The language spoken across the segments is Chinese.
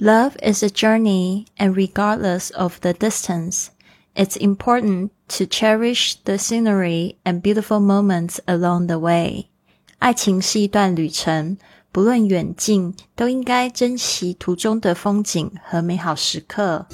Love is a journey, and regardless of the distance, it's important to cherish the scenery and beautiful moments along the way. 爱情是一段旅程，不论远近，都应该珍惜途中的风景和美好时刻。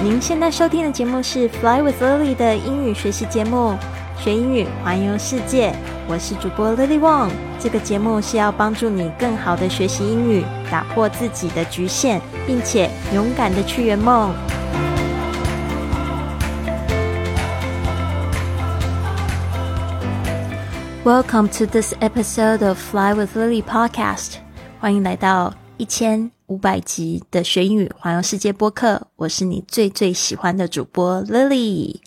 您现在收听的节目是《Fly with Lily》的英语学习节目， 学英语环游世界。我是主播 Lily Wong。这个节目是要帮助你更好的学习英语，打破自己的局限，并且勇敢的去圆梦。Welcome to this episode of Fly with Lily podcast。欢迎来到一千五百集的学英语环游世界播客。我是你最最喜欢的主播 Lily。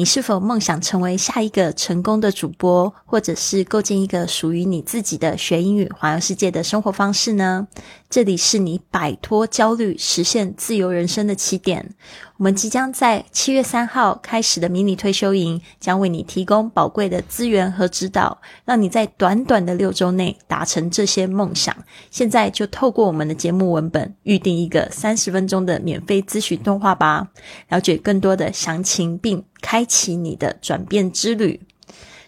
你是否梦想成为下一个成功的主播，或者是构建一个属于你自己的学英语环游世界的生活方式呢？这里是你摆脱焦虑、实现自由人生的起点。我们即将在七月三号开始的迷你退休营，将为你提供宝贵的资源和指导，让你在短短的六周内达成这些梦想。现在就透过我们的节目文本预定一个三十分钟的免费咨询通话吧，了解更多的详情，并开启你的转变之旅。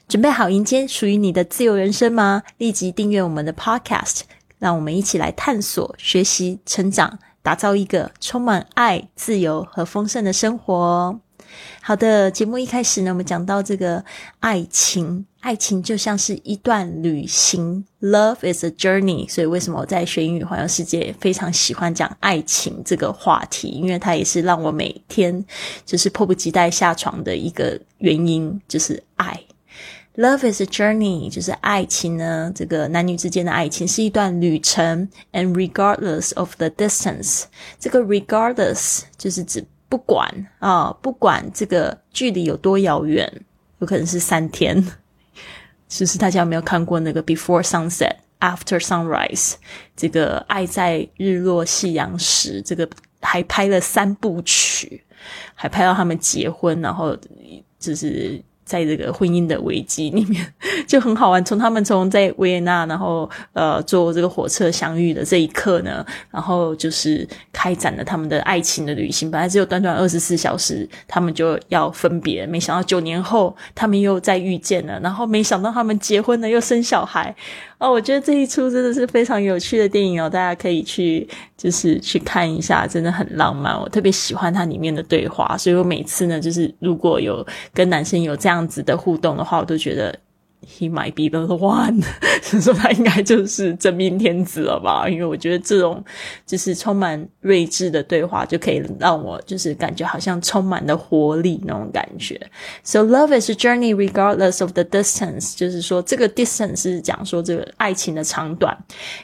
准备好迎接属于你的自由人生吗？立即订阅我们的 Podcast。让我们一起来探索、学习、成长，打造一个充满爱、自由和丰盛的生活。好的，节目一开始呢，我们讲到这个爱情，爱情就像是一段旅行，Love is a journey。所以，为什么我在学英语环游世界非常喜欢讲爱情这个话题？因为它也是让我每天就是迫不及待下床的一个原因，就是爱。Love is a journey，就是爱情呢，这个男女之间的爱情是一段旅程。And regardless of the distance，这个 regardless 就是指不管啊，不管这个距离有多遥远，有可能是三天。其实大家有没有看过那个 Before Sunset, After Sunrise？这个爱在日落夕阳时，这个还拍了三部曲，还拍到他们结婚，然后就是。在这个婚姻的危机里面，就很好玩。从他们从在维也纳，然后呃坐这个火车相遇的这一刻呢，然后就是开展了他们的爱情的旅行。本来只有短短二十四小时，他们就要分别，没想到九年后他们又再遇见了。然后没想到他们结婚了，又生小孩。哦，我觉得这一出真的是非常有趣的电影哦，大家可以去就是去看一下，真的很浪漫。我特别喜欢它里面的对话，所以我每次呢，就是如果有跟男生有这样子的互动的话，我都觉得。He might be the one，所以说他应该就是真命天子了吧？因为我觉得这种就是充满睿智的对话，就可以让我就是感觉好像充满了活力那种感觉。So love is a journey regardless of the distance，就是说这个 distance 是讲说这个爱情的长短。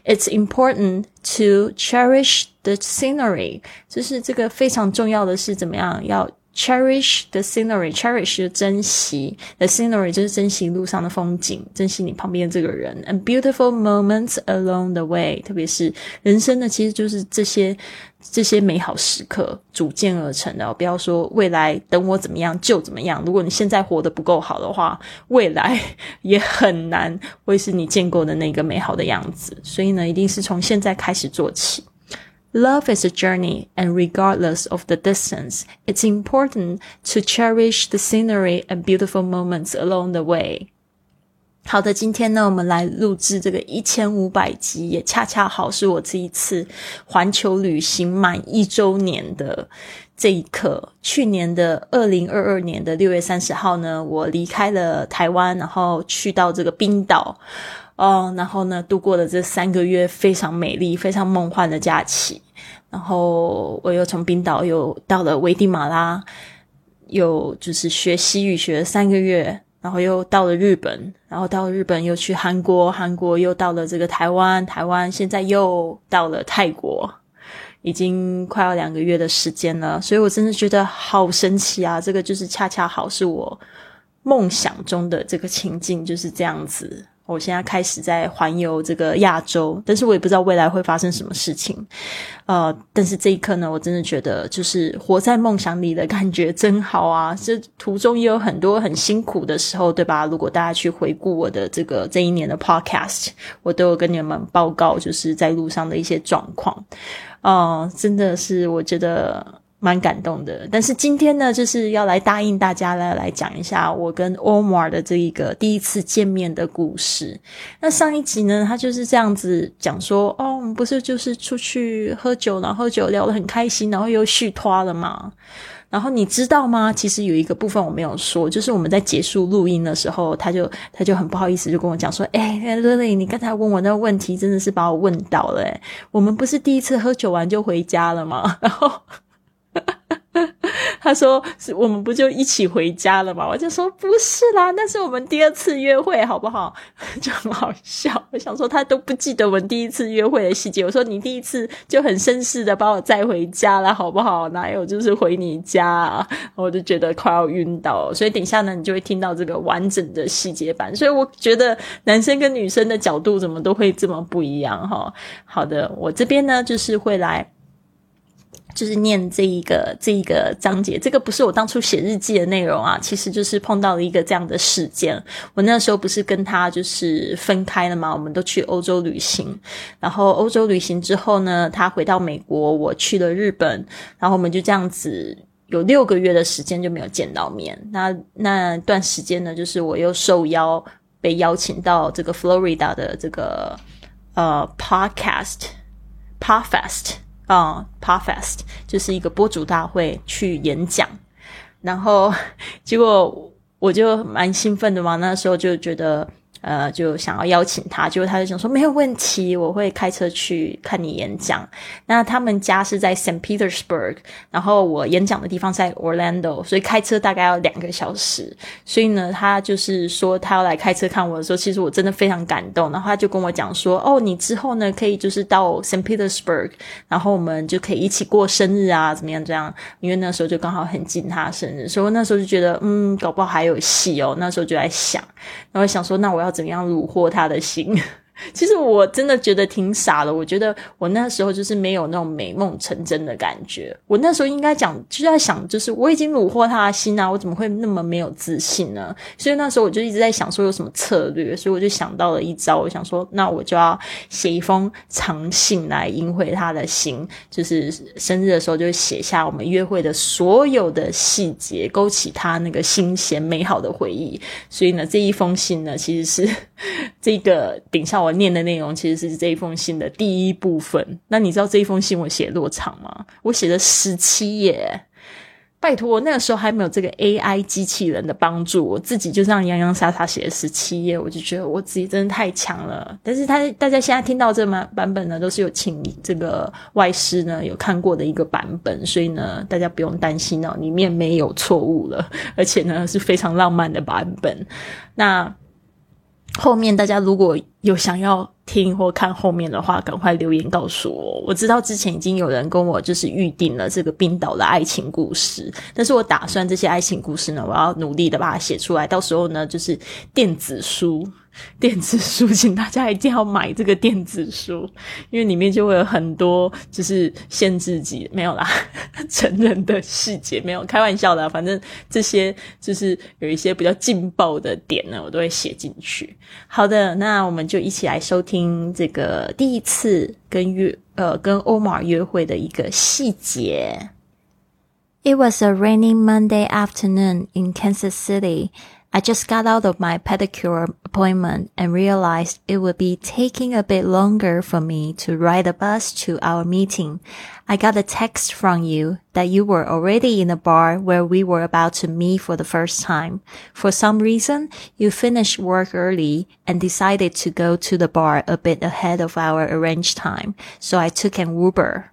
It's important to cherish the scenery，就是这个非常重要的是怎么样要。 Cherish the scenery, cherish 就珍惜，the scenery 就是珍惜路上的风景，珍惜你旁边这个人，and beautiful moments along the way。特别是人生呢，其实就是这些这些美好时刻组建而成的。不要说未来等我怎么样就怎么样，如果你现在活得不够好的话，未来 也很难会是你见过的那个美好的样子。所以呢，一定是从现在开始做起。Love is a journey, and regardless of the distance, it's important to cherish the scenery and beautiful moments along the way. 好的，今天呢，我们来录制这个一千五百集，也恰恰好是我这一次环球旅行满一周年的这一刻。去年的二零二二年的六月三十号呢，我离开了台湾，然后去到这个冰岛。 哦，然后呢，度过了这三个月非常美丽、非常梦幻的假期。然后我又从冰岛又到了危地马拉，又就是学西语学了三个月。然后又到了日本，然后到日本又去韩国，韩国又到了这个台湾，台湾现在又到了泰国，已经快要两个月的时间了。所以我真的觉得好神奇啊！这个就是恰恰好是我梦想中的这个情境，就是这样子。我现在开始在环游这个亚洲，但是我也不知道未来会发生什么事情。呃，但是这一刻呢，我真的觉得就是活在梦想里的感觉真好啊！这途中也有很多很辛苦的时候，对吧？如果大家去回顾我的这个这一年的 Podcast，我都有跟你们报告，就是在路上的一些状况。哦，真的是我觉得。蛮感动的，但是今天呢，就是要来答应大家来来讲一下我跟 Omar 的这一个第一次见面的故事。那上一集呢，他就是这样子讲说，哦，我们不是就是出去喝酒，然后喝酒聊得很开心，然后又续拖了嘛。然后你知道吗？其实有一个部分我没有说，就是我们在结束录音的时候，他就他就很不好意思，就跟我讲说，哎，Lily，你刚才问我那个问题，真的是把我问到了。我们不是第一次喝酒完就回家了吗？然后。他说：“是我们不就一起回家了吗？”我就说：“不是啦，那是我们第二次约会，好不好？” 就很好笑。我想说他都不记得我们第一次约会的细节。我说：“你第一次就很绅士的把我载回家了，好不好？哪有就是回你家？”啊？我就觉得快要晕倒。所以等一下呢，你就会听到这个完整的细节版。所以我觉得男生跟女生的角度怎么都会这么不一样哈。好的，我这边呢就是会来。就是念这一个这一个章节，这个不是我当初写日记的内容啊，其实就是碰到了一个这样的事件。我那时候不是跟他就是分开了嘛？我们都去欧洲旅行，然后欧洲旅行之后呢，他回到美国，我去了日本，然后我们就这样子有六个月的时间就没有见到面。那那段时间呢，就是我又受邀被邀请到这个 Florida 的这个呃 podcast podfest。啊 p a Fest 就是一个播主大会去演讲，然后结果我就蛮兴奋的嘛，那时候就觉得。呃，就想要邀请他，结果他就想说没有问题，我会开车去看你演讲。那他们家是在 Saint Petersburg，然后我演讲的地方在 Orlando，所以开车大概要两个小时。所以呢，他就是说他要来开车看我的时候，其实我真的非常感动。然后他就跟我讲说，哦，你之后呢可以就是到 Saint Petersburg，然后我们就可以一起过生日啊，怎么样这样？因为那时候就刚好很近他生日，所以那时候就觉得，嗯，搞不好还有戏哦。那时候就在想，然后想说，那我要。怎样虏获他的心？其实我真的觉得挺傻的。我觉得我那时候就是没有那种美梦成真的感觉。我那时候应该讲，就在想，就是我已经虏获他的心啊，我怎么会那么没有自信呢？所以那时候我就一直在想，说有什么策略。所以我就想到了一招，我想说，那我就要写一封长信来赢回他的心。就是生日的时候，就写下我们约会的所有的细节，勾起他那个新鲜美好的回忆。所以呢，这一封信呢，其实是 这个顶上我。我念的内容其实是这一封信的第一部分。那你知道这一封信我写多长吗？我写了十七页。拜托，那个时候还没有这个 AI 机器人的帮助，我自己就这样洋洋洒洒写了十七页，我就觉得我自己真的太强了。但是他大家现在听到这版版本呢，都是有请这个外师呢有看过的一个版本，所以呢，大家不用担心哦，里面没有错误了，而且呢是非常浪漫的版本。那。后面大家如果有想要听或看后面的话，赶快留言告诉我。我知道之前已经有人跟我就是预定了这个冰岛的爱情故事，但是我打算这些爱情故事呢，我要努力的把它写出来，到时候呢就是电子书。电子书，请大家一定要买这个电子书，因为里面就会有很多就是限制级没有啦，成人的细节没有，开玩笑的，反正这些就是有一些比较劲爆的点呢，我都会写进去。好的，那我们就一起来收听这个第一次跟约呃跟欧玛约会的一个细节。It was a rainy Monday afternoon in Kansas City. I just got out of my pedicure appointment and realized it would be taking a bit longer for me to ride the bus to our meeting. I got a text from you that you were already in the bar where we were about to meet for the first time. For some reason, you finished work early and decided to go to the bar a bit ahead of our arranged time. So I took an Uber.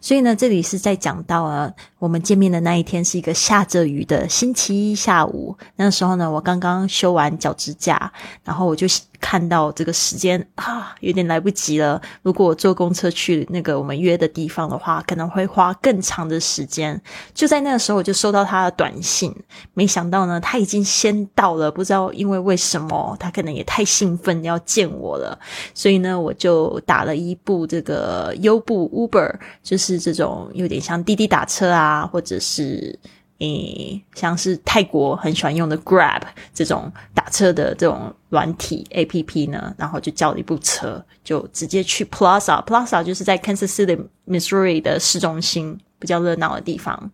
所以呢，这里是在讲到啊， 我们见面的那一天是一个下着雨的星期一下午。那时候呢，我刚刚修完脚趾甲，然后我就看到这个时间啊，有点来不及了。如果我坐公车去那个我们约的地方的话，可能会花更长的时间。就在那个时候，我就收到他的短信。没想到呢，他已经先到了，不知道因为为什么，他可能也太兴奋要见我了。所以呢，我就打了一部这个优步 Uber，就是这种有点像滴滴打车啊，或者是。诶，像是泰国很喜欢用的 Grab 这种打车的这种软体 A P P 呢，然后就叫了一部车，就直接去 Plaza。Plaza 就是在 Kansas City, Missouri 的市中心，比较热闹的地方。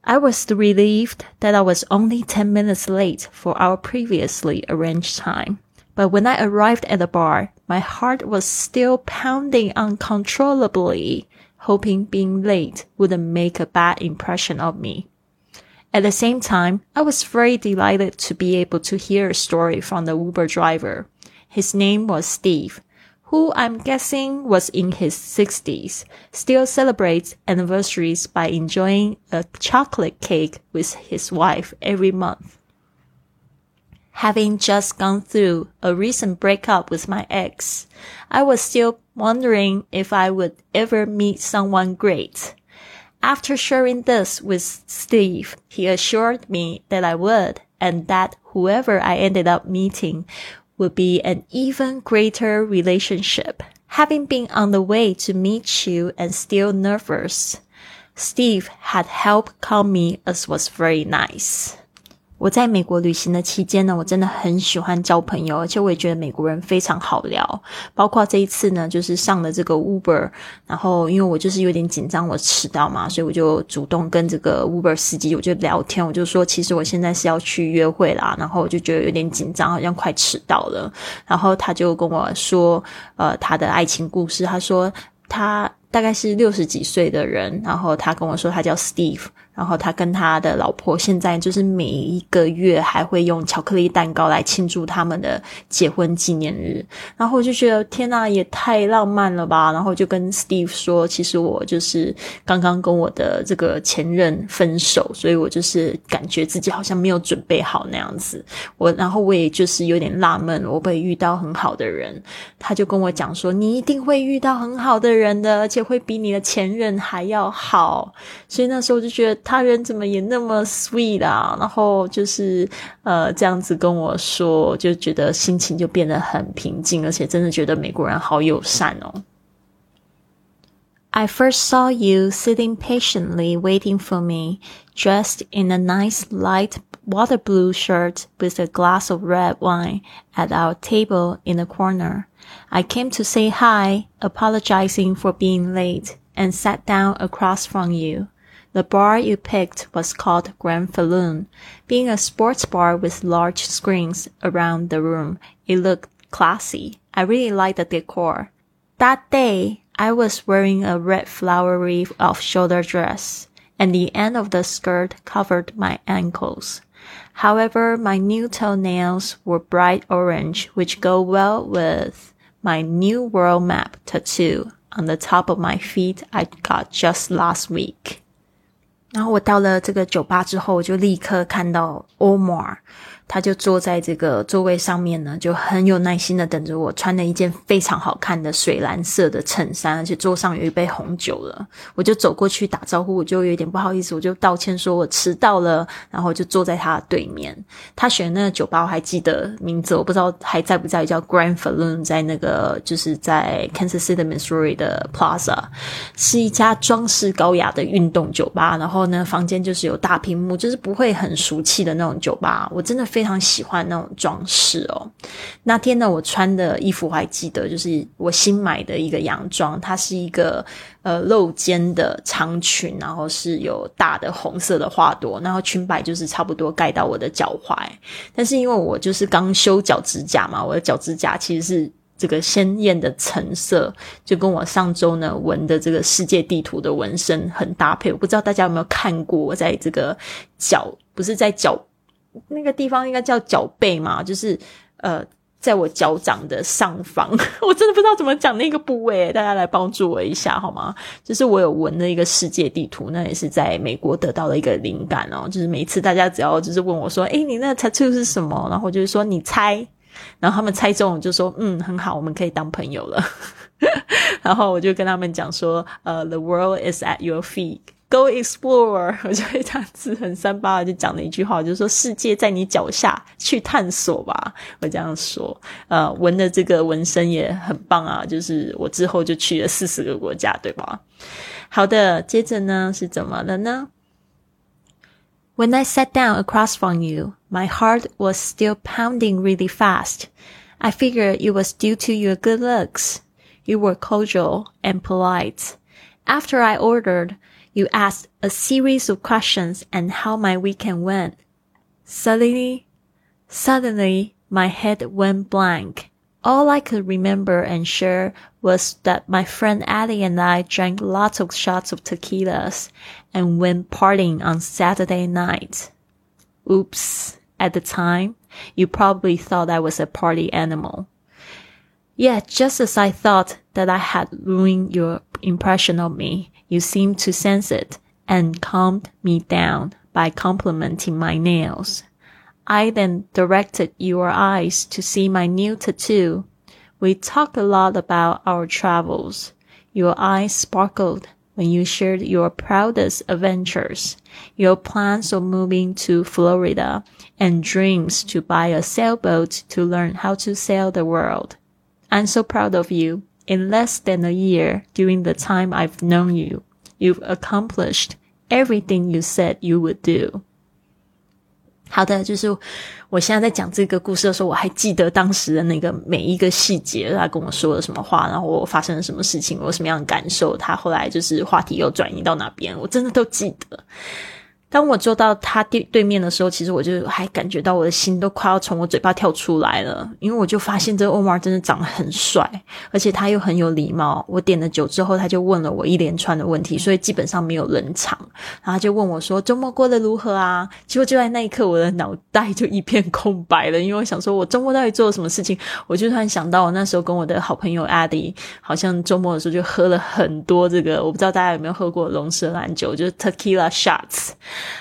I was relieved that I was only ten minutes late for our previously arranged time. But when I arrived at the bar, my heart was still pounding uncontrollably hoping being late wouldn't make a bad impression of me. At the same time, I was very delighted to be able to hear a story from the Uber driver. His name was Steve, who I'm guessing was in his 60s, still celebrates anniversaries by enjoying a chocolate cake with his wife every month. Having just gone through a recent breakup with my ex, I was still wondering if I would ever meet someone great. After sharing this with Steve, he assured me that I would and that whoever I ended up meeting would be an even greater relationship. Having been on the way to meet you and still nervous, Steve had helped calm me as was very nice. 我在美国旅行的期间呢，我真的很喜欢交朋友，而且我也觉得美国人非常好聊。包括这一次呢，就是上了这个 Uber，然后因为我就是有点紧张，我迟到嘛，所以我就主动跟这个 Uber 司机我就聊天，我就说其实我现在是要去约会啦，然后我就觉得有点紧张，好像快迟到了。然后他就跟我说，呃，他的爱情故事，他说他大概是六十几岁的人，然后他跟我说他叫 Steve。然后他跟他的老婆现在就是每一个月还会用巧克力蛋糕来庆祝他们的结婚纪念日。然后我就觉得天呐，也太浪漫了吧！然后就跟 Steve 说，其实我就是刚刚跟我的这个前任分手，所以我就是感觉自己好像没有准备好那样子。我然后我也就是有点纳闷，我会遇到很好的人。他就跟我讲说，你一定会遇到很好的人的，而且会比你的前任还要好。所以那时候我就觉得。他人怎么也那么 sweet 啊？然后就是呃这样子跟我说，就觉得心情就变得很平静，而且真的觉得美国人好友善哦。I first saw you sitting patiently waiting for me, dressed in a nice light water blue shirt with a glass of red wine at our table in the corner. I came to say hi, apologizing for being late, and sat down across from you. The bar you picked was called Grand Falloon. Being a sports bar with large screens around the room, it looked classy. I really liked the decor. That day, I was wearing a red flowery off-shoulder dress, and the end of the skirt covered my ankles. However, my new toenails were bright orange, which go well with my new world map tattoo on the top of my feet I got just last week. 然后我到了这个酒吧之后，我就立刻看到 Omar。他就坐在这个座位上面呢，就很有耐心的等着我。穿了一件非常好看的水蓝色的衬衫，而且桌上有一杯红酒了。我就走过去打招呼，我就有点不好意思，我就道歉说我迟到了，然后就坐在他的对面。他选那个酒吧我还记得名字，我不知道还在不在，叫 Grand Falloon，在那个就是在 Kansas City, Missouri 的 Plaza，是一家装饰高雅的运动酒吧。然后呢，房间就是有大屏幕，就是不会很俗气的那种酒吧。我真的。非常喜欢那种装饰哦。那天呢，我穿的衣服我还记得，就是我新买的一个洋装，它是一个呃露肩的长裙，然后是有大的红色的花朵，然后裙摆就是差不多盖到我的脚踝。但是因为我就是刚修脚指甲嘛，我的脚指甲其实是这个鲜艳的橙色，就跟我上周呢纹的这个世界地图的纹身很搭配。我不知道大家有没有看过，我在这个脚不是在脚。那个地方应该叫脚背嘛，就是呃，在我脚掌的上方，我真的不知道怎么讲那个部位，大家来帮助我一下好吗？就是我有纹了一个世界地图，那也是在美国得到了一个灵感哦。就是每次大家只要就是问我说：“诶，你那 tattoo 是什么？”然后就是说你猜，然后他们猜中就说：“嗯，很好，我们可以当朋友了。”然后我就跟他们讲说：“呃，the world is at your feet。” Go explore，我就会这样子很三八的就讲了一句话，就是说世界在你脚下，去探索吧。我这样说，呃，纹的这个纹身也很棒啊，就是我之后就去了四十个国家，对吧？好的，接着呢是怎么了呢？When I sat down across from you, my heart was still pounding really fast. I figured it was due to your good looks. You were cordial and polite. After I ordered. you asked a series of questions and how my weekend went. Suddenly, suddenly, my head went blank. All I could remember and share was that my friend Addie and I drank lots of shots of tequilas and went partying on Saturday night. Oops. At the time, you probably thought I was a party animal. Yet, just as I thought that I had ruined your impression of me, you seemed to sense it and calmed me down by complimenting my nails. I then directed your eyes to see my new tattoo. We talked a lot about our travels. Your eyes sparkled when you shared your proudest adventures, your plans of moving to Florida, and dreams to buy a sailboat to learn how to sail the world. I'm so proud of you in less than a year during the time I've known you, you've accomplished everything you said you would do. 好的，就是我现在在讲这个故事的时候，我还记得当时的那个每一个细节，他跟我说了什么话，然后我发生了什么事情，我有什么样的感受，他后来就是话题又转移到哪边，我真的都记得。当我坐到他对对面的时候，其实我就还感觉到我的心都快要从我嘴巴跳出来了，因为我就发现这个 Omar 真的长得很帅，而且他又很有礼貌。我点了酒之后，他就问了我一连串的问题，所以基本上没有冷场。然后就问我说：“周末过得如何啊？”结果就在那一刻，我的脑袋就一片空白了，因为我想说，我周末到底做了什么事情？我就突然想到，我那时候跟我的好朋友 Addy，好像周末的时候就喝了很多这个，我不知道大家有没有喝过龙舌兰酒，就是 Tequila shots。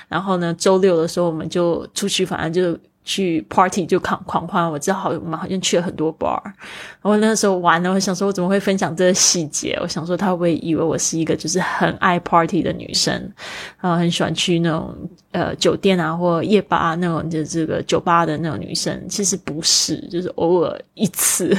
然后呢，周六的时候我们就出去，反正就去 party 就狂狂欢。我知道好，我们好像去了很多 bar。然后那时候玩呢，我想说，我怎么会分享这个细节？我想说，他会不会以为我是一个就是很爱 party 的女生，然后很喜欢去那种呃酒店啊或夜吧那种，就这个酒吧的那种女生？其实不是，就是偶尔一次。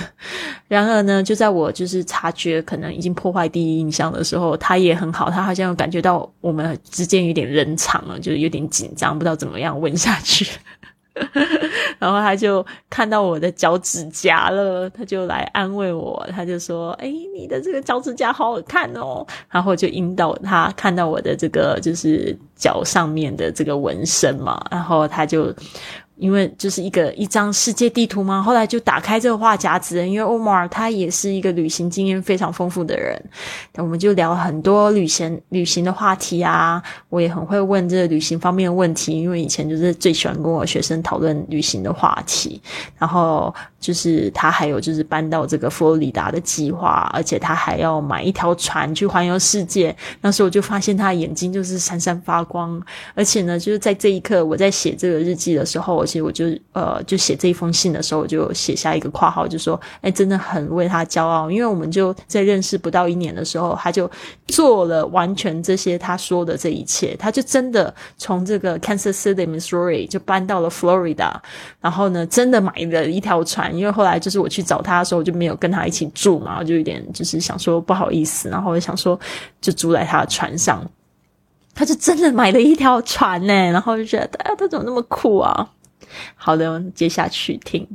然而呢，就在我就是察觉可能已经破坏第一印象的时候，他也很好，他好像感觉到我们之间有点冷场了，就是有点紧张，不知道怎么样问下去。然后他就看到我的脚趾甲了，他就来安慰我，他就说：“哎，你的这个脚趾甲好好看哦。”然后就引导他看到我的这个就是脚上面的这个纹身嘛，然后他就。因为就是一个一张世界地图嘛，后来就打开这个话匣子，因为欧马尔他也是一个旅行经验非常丰富的人，我们就聊很多旅行旅行的话题啊，我也很会问这个旅行方面的问题，因为以前就是最喜欢跟我学生讨论旅行的话题，然后就是他还有就是搬到这个佛罗里达的计划，而且他还要买一条船去环游世界，那时候我就发现他的眼睛就是闪闪发光，而且呢，就是在这一刻我在写这个日记的时候。其实我就呃，就写这一封信的时候，我就写下一个括号，就说：“哎，真的很为他骄傲，因为我们就在认识不到一年的时候，他就做了完全这些他说的这一切，他就真的从这个 Kansas City, Missouri 就搬到了 Florida，然后呢，真的买了一条船，因为后来就是我去找他的时候，我就没有跟他一起住嘛，我就有点就是想说不好意思，然后我想说就租在他的船上，他就真的买了一条船呢，然后就觉得哎，他怎么那么酷啊？好的，接下去听。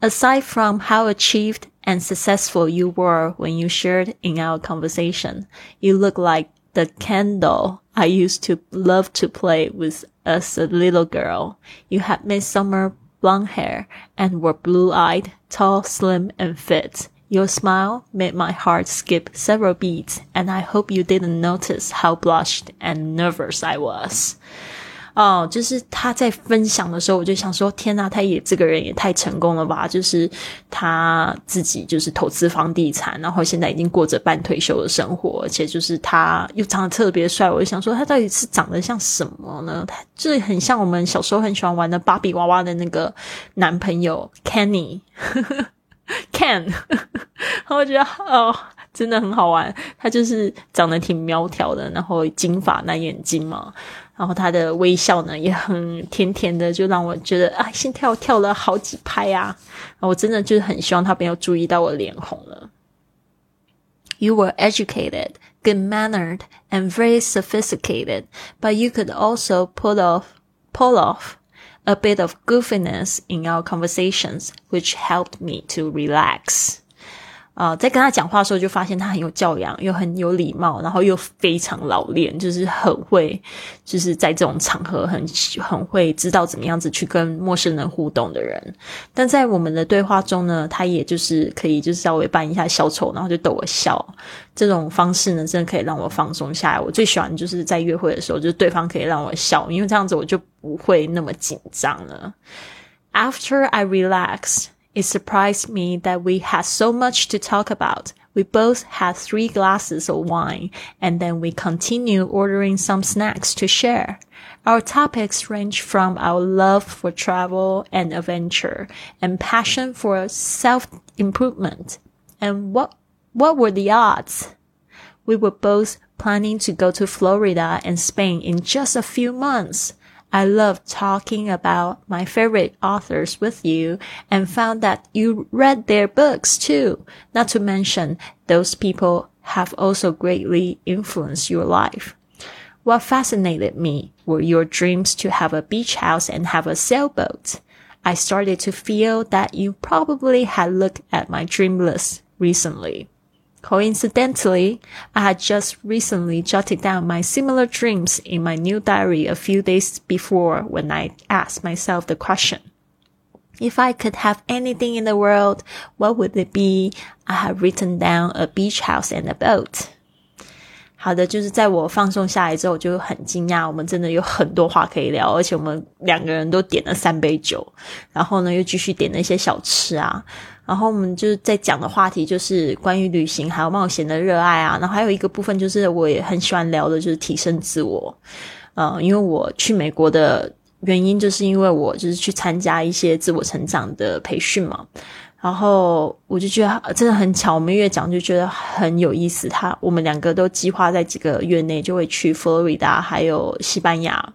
Aside from how achieved and successful you were when you shared in our conversation, you look like the candle I used to love to play with as a little girl. You had midsummer blonde hair and were blue-eyed, tall, slim, and fit. Your smile made my heart skip several beats, and I hope you didn't notice how blushed and nervous I was. 哦，就是他在分享的时候，我就想说，天呐，他也这个人也太成功了吧！就是他自己就是投资房地产，然后现在已经过着半退休的生活，而且就是他又长得特别帅，我就想说，他到底是长得像什么呢？他就是很像我们小时候很喜欢玩的芭比娃娃的那个男朋友 Kenny。Can，然后我觉得哦，真的很好玩。他就是长得挺苗条的，然后金发蓝眼睛嘛，然后他的微笑呢也很甜甜的，就让我觉得啊，心跳跳了好几拍啊！我真的就是很希望他没有注意到我脸红了。You were educated, good mannered, and very sophisticated, but you could also pull off, pull off. a bit of goofiness in our conversations, which helped me to relax. 啊，在跟他讲话的时候，就发现他很有教养，又很有礼貌，然后又非常老练，就是很会，就是在这种场合很很会知道怎么样子去跟陌生人互动的人。但在我们的对话中呢，他也就是可以就是稍微扮一下小丑，然后就逗我笑。这种方式呢，真的可以让我放松下来。我最喜欢就是在约会的时候，就是对方可以让我笑，因为这样子我就不会那么紧张了。After I relax. It surprised me that we had so much to talk about. We both had three glasses of wine and then we continued ordering some snacks to share. Our topics range from our love for travel and adventure and passion for self-improvement. And what, what were the odds? We were both planning to go to Florida and Spain in just a few months. I love talking about my favorite authors with you and found that you read their books too. Not to mention those people have also greatly influenced your life. What fascinated me were your dreams to have a beach house and have a sailboat. I started to feel that you probably had looked at my dream list recently. Coincidentally, I had just recently jotted down my similar dreams in my new diary a few days before when I asked myself the question. If I could have anything in the world, what would it be? I have written down a beach house and a boat. 好的，就是在我放松下来之后，就很惊讶，我们真的有很多话可以聊，而且我们两个人都点了三杯酒，然后呢，又继续点了一些小吃啊。 然后我们就是在讲的话题就是关于旅行还有冒险的热爱啊，然后还有一个部分就是我也很喜欢聊的就是提升自我，呃，因为我去美国的原因就是因为我就是去参加一些自我成长的培训嘛，然后我就觉得真的很巧，我们越讲就觉得很有意思。他我们两个都计划在几个月内就会去佛罗里达还有西班牙。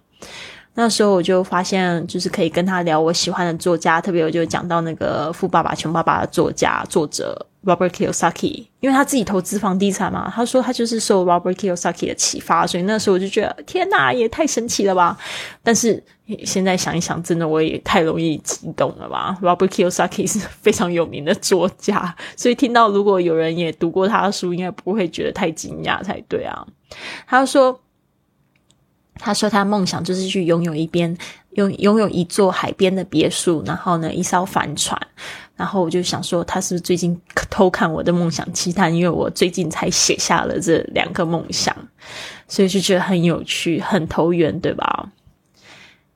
那时候我就发现，就是可以跟他聊我喜欢的作家，特别我就讲到那个《富爸爸穷爸爸》的作家作者 Robert Kiyosaki，因为他自己投资房地产嘛，他说他就是受 Robert Kiyosaki 的启发，所以那时候我就觉得天哪，也太神奇了吧！但是现在想一想，真的我也太容易激动了吧？Robert Kiyosaki 是非常有名的作家，所以听到如果有人也读过他的书，应该不会觉得太惊讶才对啊。他说。他说他梦想就是去拥有一边拥拥有一座海边的别墅，然后呢一艘帆船。然后我就想说，他是不是最近偷看我的梦想期待？因为我最近才写下了这两个梦想，所以就觉得很有趣，很投缘，对吧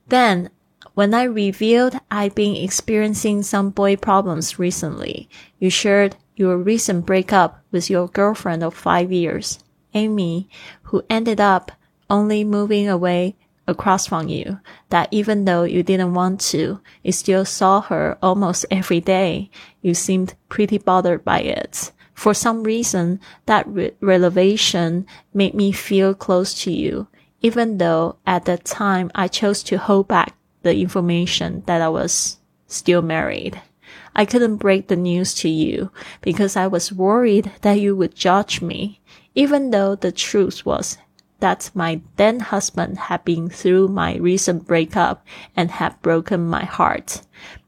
？Then when I revealed I've been experiencing some boy problems recently, you shared your recent breakup with your girlfriend of five years, Amy, who ended up only moving away across from you, that even though you didn't want to, you still saw her almost every day. You seemed pretty bothered by it. For some reason, that re- revelation made me feel close to you, even though at the time I chose to hold back the information that I was still married. I couldn't break the news to you because I was worried that you would judge me, even though the truth was that my then husband had been through my recent breakup and had broken my heart.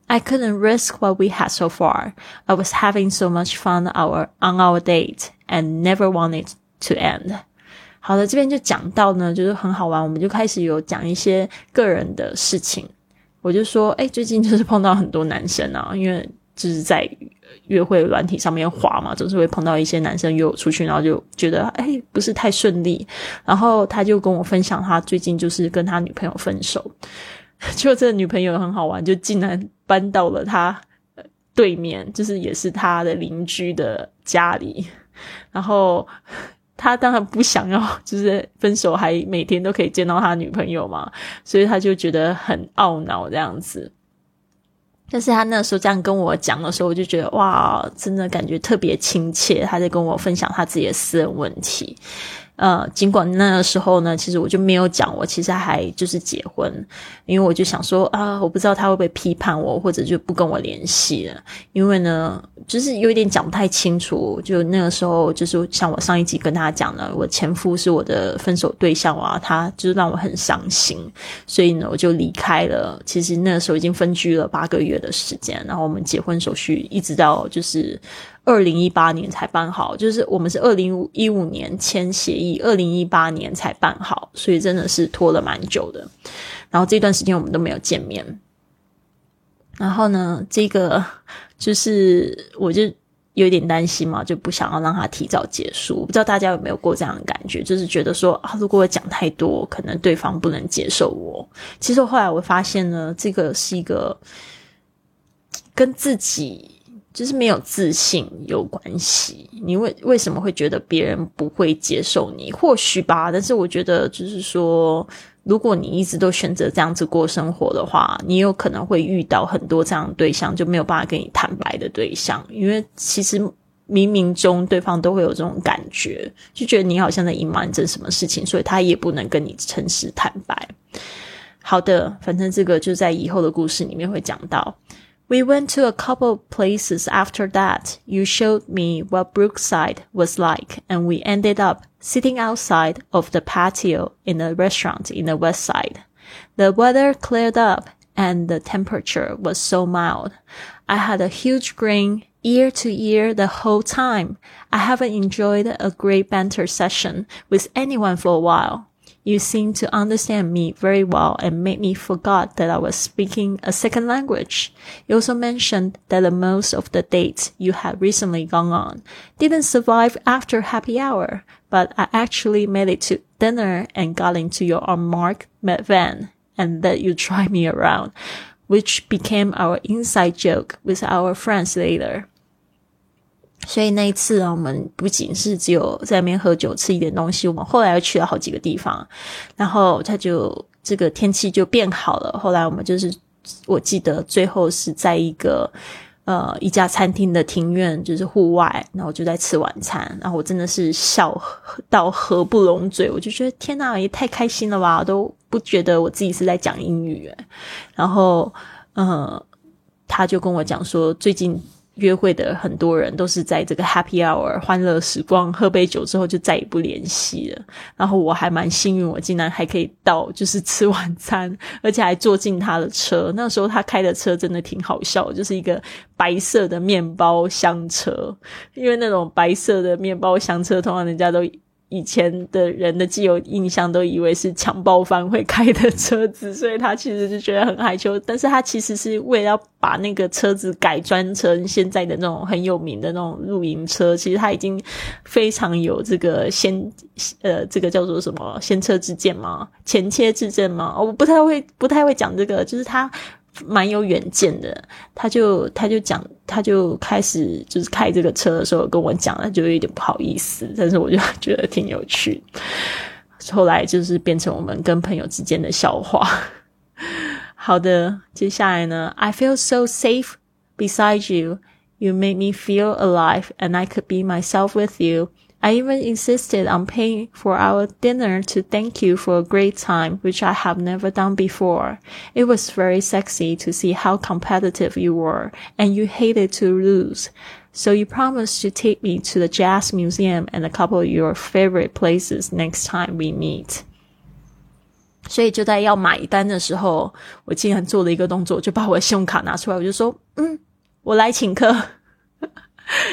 I couldn't risk what we had so far. I was having so much fun our on our date and never wanted to end. 好的，这边就讲到呢，就是很好玩，我们就开始有讲一些个人的事情。我就说，哎，最近就是碰到很多男生啊，因为 就是在约会软体上面滑嘛，总是会碰到一些男生约我出去，然后就觉得哎不是太顺利。然后他就跟我分享，他最近就是跟他女朋友分手，就这女朋友很好玩，就竟然搬到了他对面，就是也是他的邻居的家里，然后。他当然不想要，就是分手还每天都可以见到他女朋友嘛，所以他就觉得很懊恼这样子。但是他那时候这样跟我讲的时候，我就觉得哇，真的感觉特别亲切。他在跟我分享他自己的私人问题。呃，尽管那个时候呢，其实我就没有讲，我其实还就是结婚，因为我就想说啊，我不知道他会不会批判我，或者就不跟我联系了，因为呢，就是有一点讲不太清楚。就那个时候，就是像我上一集跟他讲的，我前夫是我的分手对象啊，他就是让我很伤心，所以呢，我就离开了。其实那个时候已经分居了八个月的时间，然后我们结婚手续一直到就是。二零一八年才办好，就是我们是二零一五年签协议，二零一八年才办好，所以真的是拖了蛮久的。然后这段时间我们都没有见面。然后呢，这个 就是我就有点担心嘛，就不想要让他提早结束。不知道大家有没有过这样的感觉，就是觉得说啊，如果我讲太多，可能对方不能接受我。其实后来我发现呢，这个是一个跟自己。就是没有自信有关系，你为为什么会觉得别人不会接受你？或许吧，但是我觉得就是说，如果你一直都选择这样子过生活的话，你有可能会遇到很多这样的对象，就没有办法跟你坦白的对象，因为其实冥冥中对方都会有这种感觉，就觉得你好像在隐瞒着什么事情，所以他也不能跟你诚实坦白。好的，反正这个就在以后的故事里面会讲到。We went to a couple of places after that. You showed me what Brookside was like, and we ended up sitting outside of the patio in a restaurant in the west side. The weather cleared up and the temperature was so mild. I had a huge grin ear to ear the whole time. I haven't enjoyed a great banter session with anyone for a while. You seem to understand me very well and made me forget that I was speaking a second language. You also mentioned that the most of the dates you had recently gone on didn't survive after happy hour, but I actually made it to dinner and got into your unmarked van and let you drive me around, which became our inside joke with our friends later. 所以那一次啊，我们不仅是只有在那边喝酒吃一点东西，我们后来又去了好几个地方，然后他就这个天气就变好了。后来我们就是，我记得最后是在一个呃一家餐厅的庭院，就是户外，然后就在吃晚餐。然后我真的是笑到合不拢嘴，我就觉得天哪，也太开心了吧！都不觉得我自己是在讲英语。然后，嗯，他就跟我讲说最近。约会的很多人都是在这个 happy hour 欢乐时光喝杯酒之后就再也不联系了。然后我还蛮幸运，我竟然还可以到，就是吃晚餐，而且还坐进他的车。那时候他开的车真的挺好笑，就是一个白色的面包箱车。因为那种白色的面包箱车，通常人家都。以前的人的既有印象都以为是强暴犯会开的车子，所以他其实就觉得很害羞。但是他其实是为了要把那个车子改装成现在的那种很有名的那种露营车。其实他已经非常有这个先呃，这个叫做什么先车之鉴吗？前车之鉴吗？我不太会不太会讲这个，就是他。蛮有远见的，他就他就讲，他就开始就是开这个车的时候跟我讲了，就有点不好意思，但是我就觉得挺有趣。后来就是变成我们跟朋友之间的笑话。好的，接下来呢，I feel so safe beside you. You make me feel alive, and I could be myself with you. I even insisted on paying for our dinner to thank you for a great time, which I have never done before. It was very sexy to see how competitive you were, and you hated to lose. So you promised to take me to the Jazz Museum and a couple of your favorite places next time we meet. 所以就在要买单的时候，我竟然做了一个动作，就把我的信用卡拿出来，我就说：“嗯，我来请客。”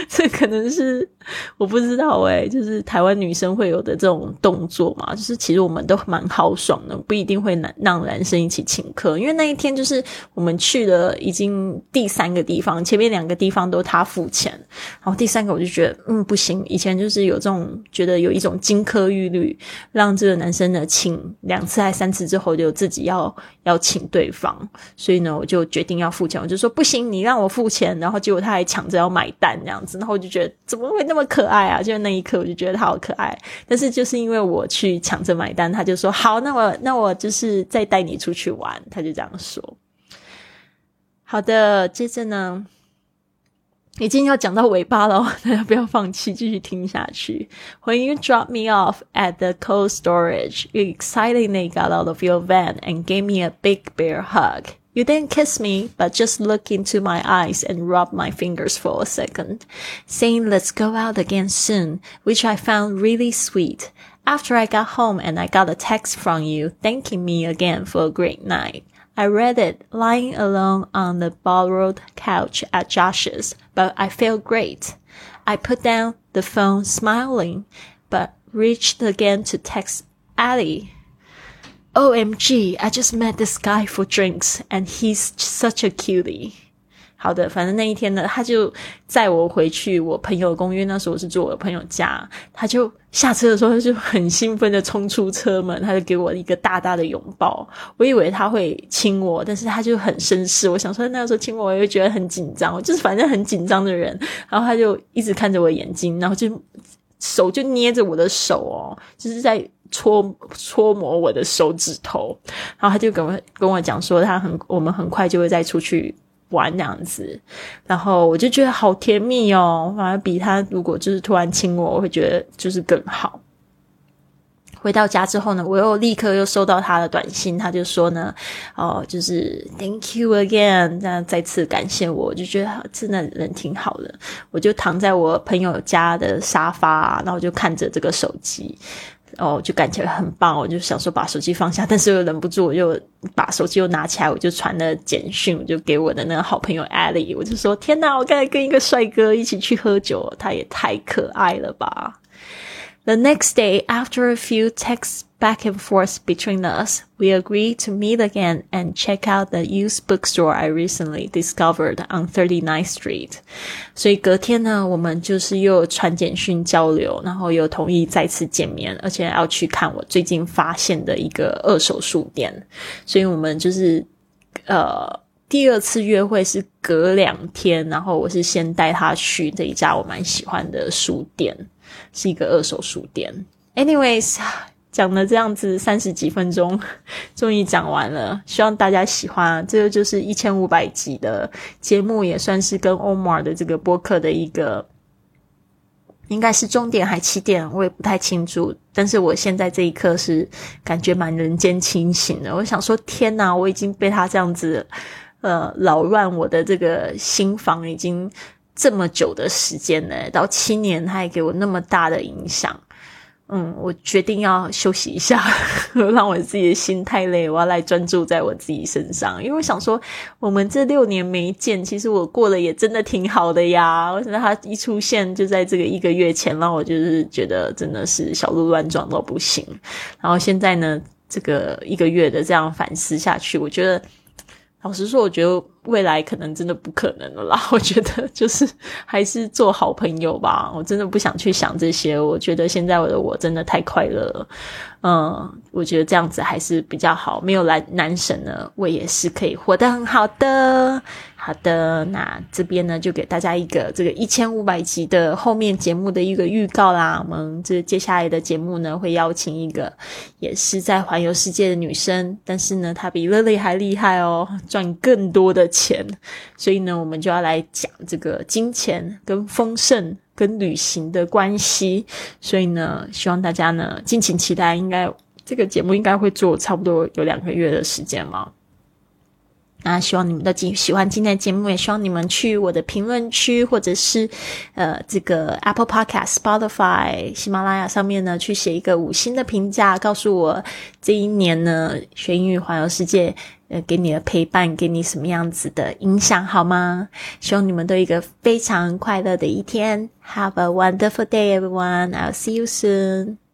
这可能是我不知道哎，就是台湾女生会有的这种动作嘛，就是其实我们都蛮豪爽的，不一定会男让男生一起请客，因为那一天就是我们去了已经第三个地方，前面两个地方都他付钱，然后第三个我就觉得嗯不行，以前就是有这种觉得有一种金科玉律，让这个男生呢请两次还三次之后就自己要要请对方，所以呢我就决定要付钱，我就说不行，你让我付钱，然后结果他还抢着要买单。这样子，然后我就觉得怎么会那么可爱啊？就那一刻，我就觉得他好可爱。但是就是因为我去抢着买单，他就说好，那我那我就是再带你出去玩。他就这样说。好的，接着呢，已经要讲到尾巴了，大家不要放弃，继续听下去。When you drop me off at the cold storage, you excitedly got out of your van and gave me a big bear hug. You didn't kiss me, but just look into my eyes and rub my fingers for a second, saying let's go out again soon, which I found really sweet. After I got home and I got a text from you thanking me again for a great night. I read it lying alone on the borrowed couch at Josh's, but I felt great. I put down the phone smiling, but reached again to text Allie. OMG! I just met this guy for drinks, and he's such a cutie. 好的，反正那一天呢，他就载我回去我朋友公寓。那时候我是住我朋友家，他就下车的时候他就很兴奋的冲出车门，他就给我一个大大的拥抱。我以为他会亲我，但是他就很绅士。我想说那个时候亲我，我又觉得很紧张，我就是反正很紧张的人。然后他就一直看着我眼睛，然后就手就捏着我的手哦，就是在。搓搓磨我的手指头，然后他就跟我跟我讲说，他很我们很快就会再出去玩那样子，然后我就觉得好甜蜜哦，反而比他如果就是突然亲我，我会觉得就是更好。回到家之后呢，我又立刻又收到他的短信，他就说呢，哦，就是 Thank you again，这样再次感谢我，我就觉得真的人挺好的。我就躺在我朋友家的沙发，然后就看着这个手机。哦，就感觉很棒，我就想说把手机放下，但是又忍不住，我就把手机又拿起来，我就传了简讯，我就给我的那个好朋友艾莉，我就说：天哪，我刚才跟一个帅哥一起去喝酒，他也太可爱了吧。The next day, after a few texts back and forth between us, we agreed to meet again and check out the used bookstore I recently discovered on 39th Street. 所以隔天呢，我们就是又传简讯交流，然后又同意再次见面，而且要去看我最近发现的一个二手书店。所以我们就是呃第二次约会是隔两天，然后我是先带他去这一家我蛮喜欢的书店。是一个二手书店。Anyways， 讲了这样子三十几分钟，终于讲完了。希望大家喜欢。这个就是一千五百集的节目，也算是跟 Omar 的这个播客的一个，应该是终点还起点，我也不太清楚。但是我现在这一刻是感觉蛮人间清醒的。我想说，天哪，我已经被他这样子呃扰乱我的这个心房，已经。这么久的时间呢，到七年，他也给我那么大的影响。嗯，我决定要休息一下，让我自己的心太累，我要来专注在我自己身上。因为我想说，我们这六年没见，其实我过得也真的挺好的呀。为什么他一出现就在这个一个月前，让我就是觉得真的是小鹿乱撞到不行。然后现在呢，这个一个月的这样反思下去，我觉得。老实说，我觉得未来可能真的不可能了啦。我觉得就是还是做好朋友吧。我真的不想去想这些。我觉得现在我的我真的太快乐了。嗯，我觉得这样子还是比较好。没有男男神呢，我也是可以活得很好的。好的，那这边呢就给大家一个这个一千五百集的后面节目的一个预告啦。我们这接下来的节目呢会邀请一个也是在环游世界的女生，但是呢她比乐乐还厉害哦，赚更多的钱。所以呢我们就要来讲这个金钱跟丰盛跟旅行的关系。所以呢希望大家呢敬请期待，应该这个节目应该会做差不多有两个月的时间嘛。那希望你们都喜喜欢今天的节目，也希望你们去我的评论区或者是呃这个 Apple Podcast、Spotify、喜马拉雅上面呢，去写一个五星的评价，告诉我这一年呢学英语环游世界呃给你的陪伴，给你什么样子的影响，好吗？希望你们都一个非常快乐的一天。Have a wonderful day, everyone. I'll see you soon.